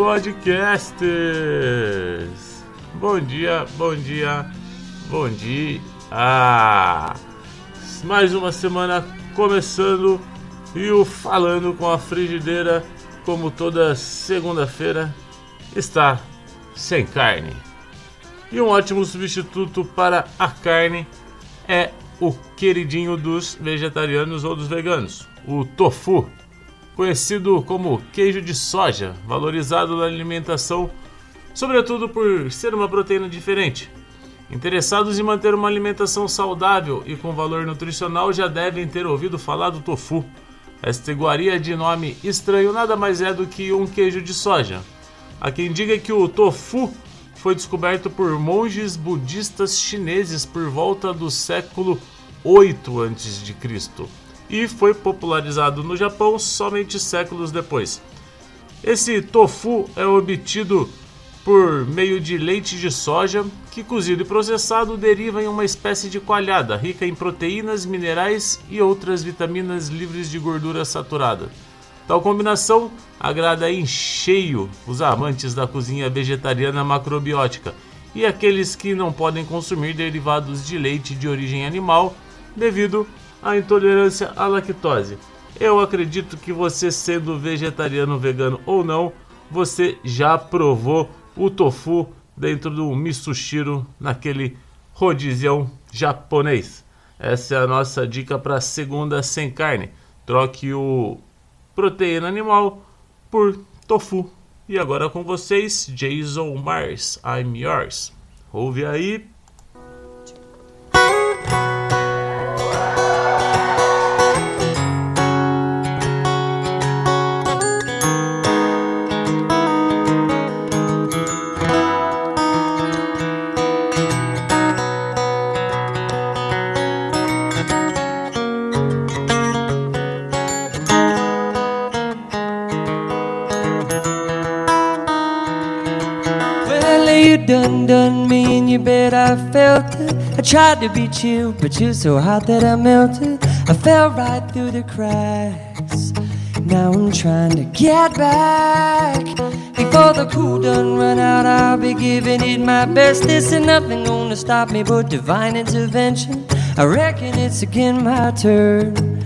Podcasters. Bom dia, bom dia, bom dia. Mais uma semana começando e o Falando com a Frigideira, como toda segunda-feira, está sem carne. E um ótimo substituto para a carne é o queridinho dos vegetarianos ou dos veganos, o tofu, conhecido como queijo de soja, valorizado na alimentação, sobretudo por ser uma proteína diferente. Interessados em manter uma alimentação saudável e com valor nutricional já devem ter ouvido falar do tofu. Esta iguaria de nome estranho nada mais é do que um queijo de soja. Há quem diga que o tofu foi descoberto por monges budistas chineses por volta do século 8 a.C. e foi popularizado no Japão somente séculos depois. Esse tofu é obtido por meio de leite de soja, que cozido e processado deriva em uma espécie de coalhada rica em proteínas, minerais e outras vitaminas livres de gordura saturada. Tal combinação agrada em cheio os amantes da cozinha vegetariana macrobiótica e aqueles que não podem consumir derivados de leite de origem animal devido à intolerância à lactose. Eu acredito que você, sendo vegetariano, vegano ou não, você já provou o tofu dentro do misushiro naquele rodizião japonês. Essa é a nossa dica para segunda sem carne. Troque o proteína animal por tofu. E agora com vocês, Jason Mars, I'm Yours. Ouve aí. I felt it. I tried to be chill, but you're so hot that I melted. I fell right through the cracks. Now I'm trying to get back. Before the cool done run out, I'll be giving it my best. This ain't nothing gonna stop me but divine intervention. I reckon it's again my turn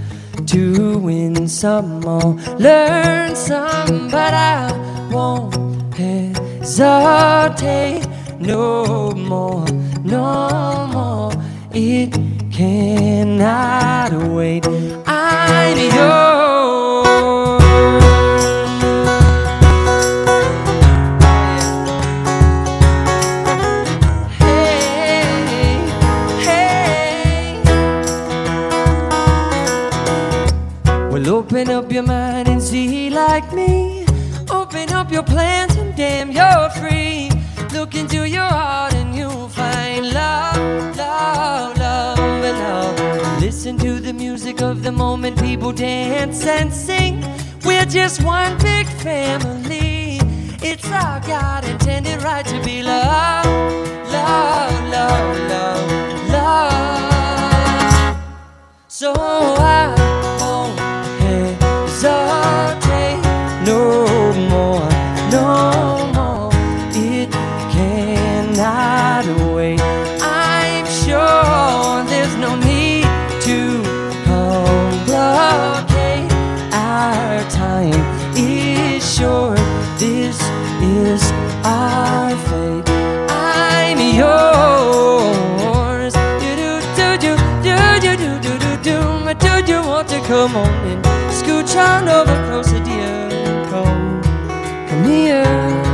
to win some or learn some, but I won't hesitate no more, no more. It cannot wait. I'm yours. Hey, hey. Well, open up your mind and see like me. Open up your plans and damn, you're free. Look into your heart and you'll find love, love, love, and love. Listen to the music of the moment, people dance and sing. We're just one big family. It's our God intended right to be loved, love, love, love, love. So I cannot wait. I'm sure there's no need to complicate. Our time is short. This is our fate. I'm yours. Do do do do do do do do do do. Do you want to come on and scooch on over closer, dear? Come, come here.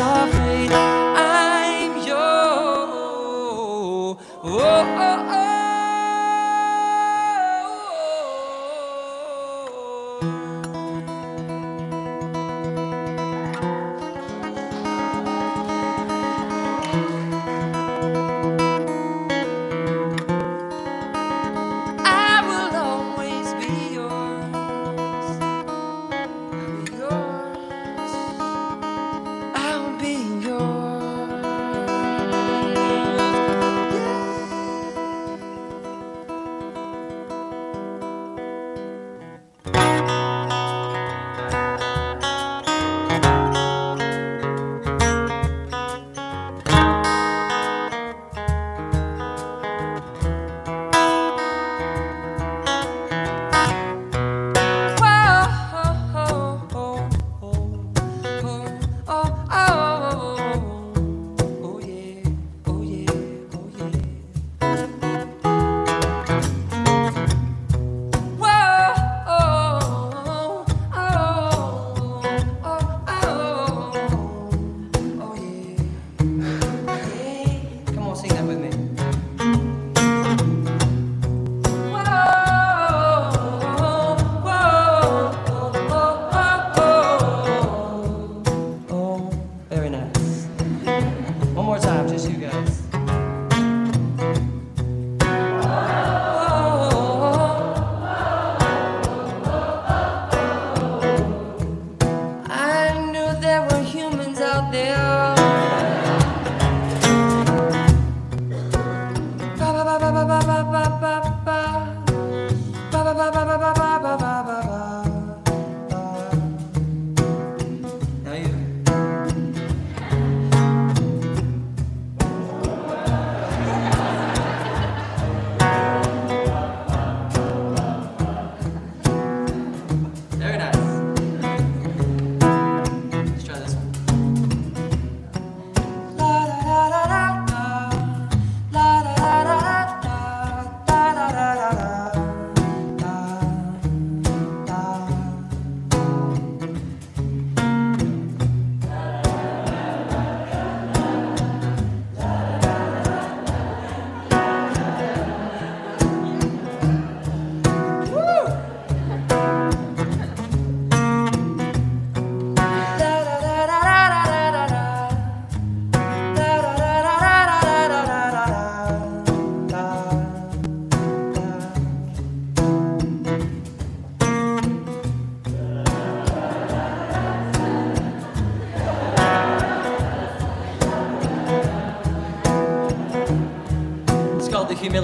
I'm yours. Oh, oh, oh. More time, just you guys.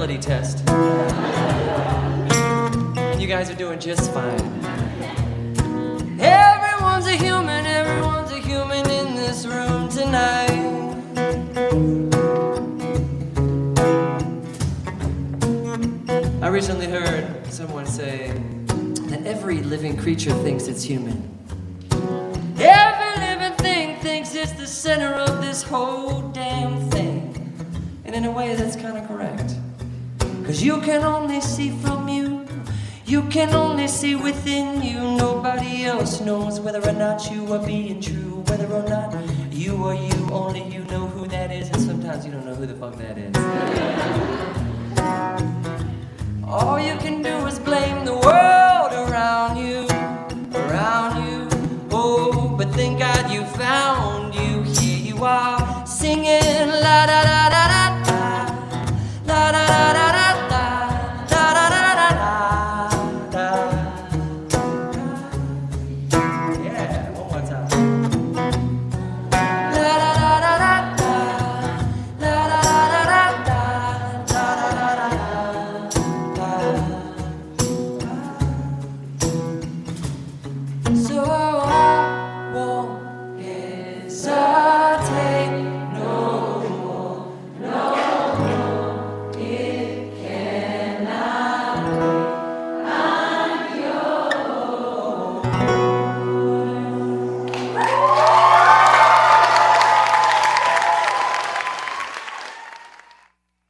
Humility test. And you guys are doing just fine. Everyone's a human, everyone's a human in this room tonight. I recently heard someone say that every living creature thinks it's human. Every living thing thinks it's the center of this whole damn thing. And in a way, that's kind of correct. Cause you can only see from you. You can only see within you. Nobody else knows whether or not you are being true. Whether or not you are you. Only you know who that is. And sometimes you don't know who the fuck that is.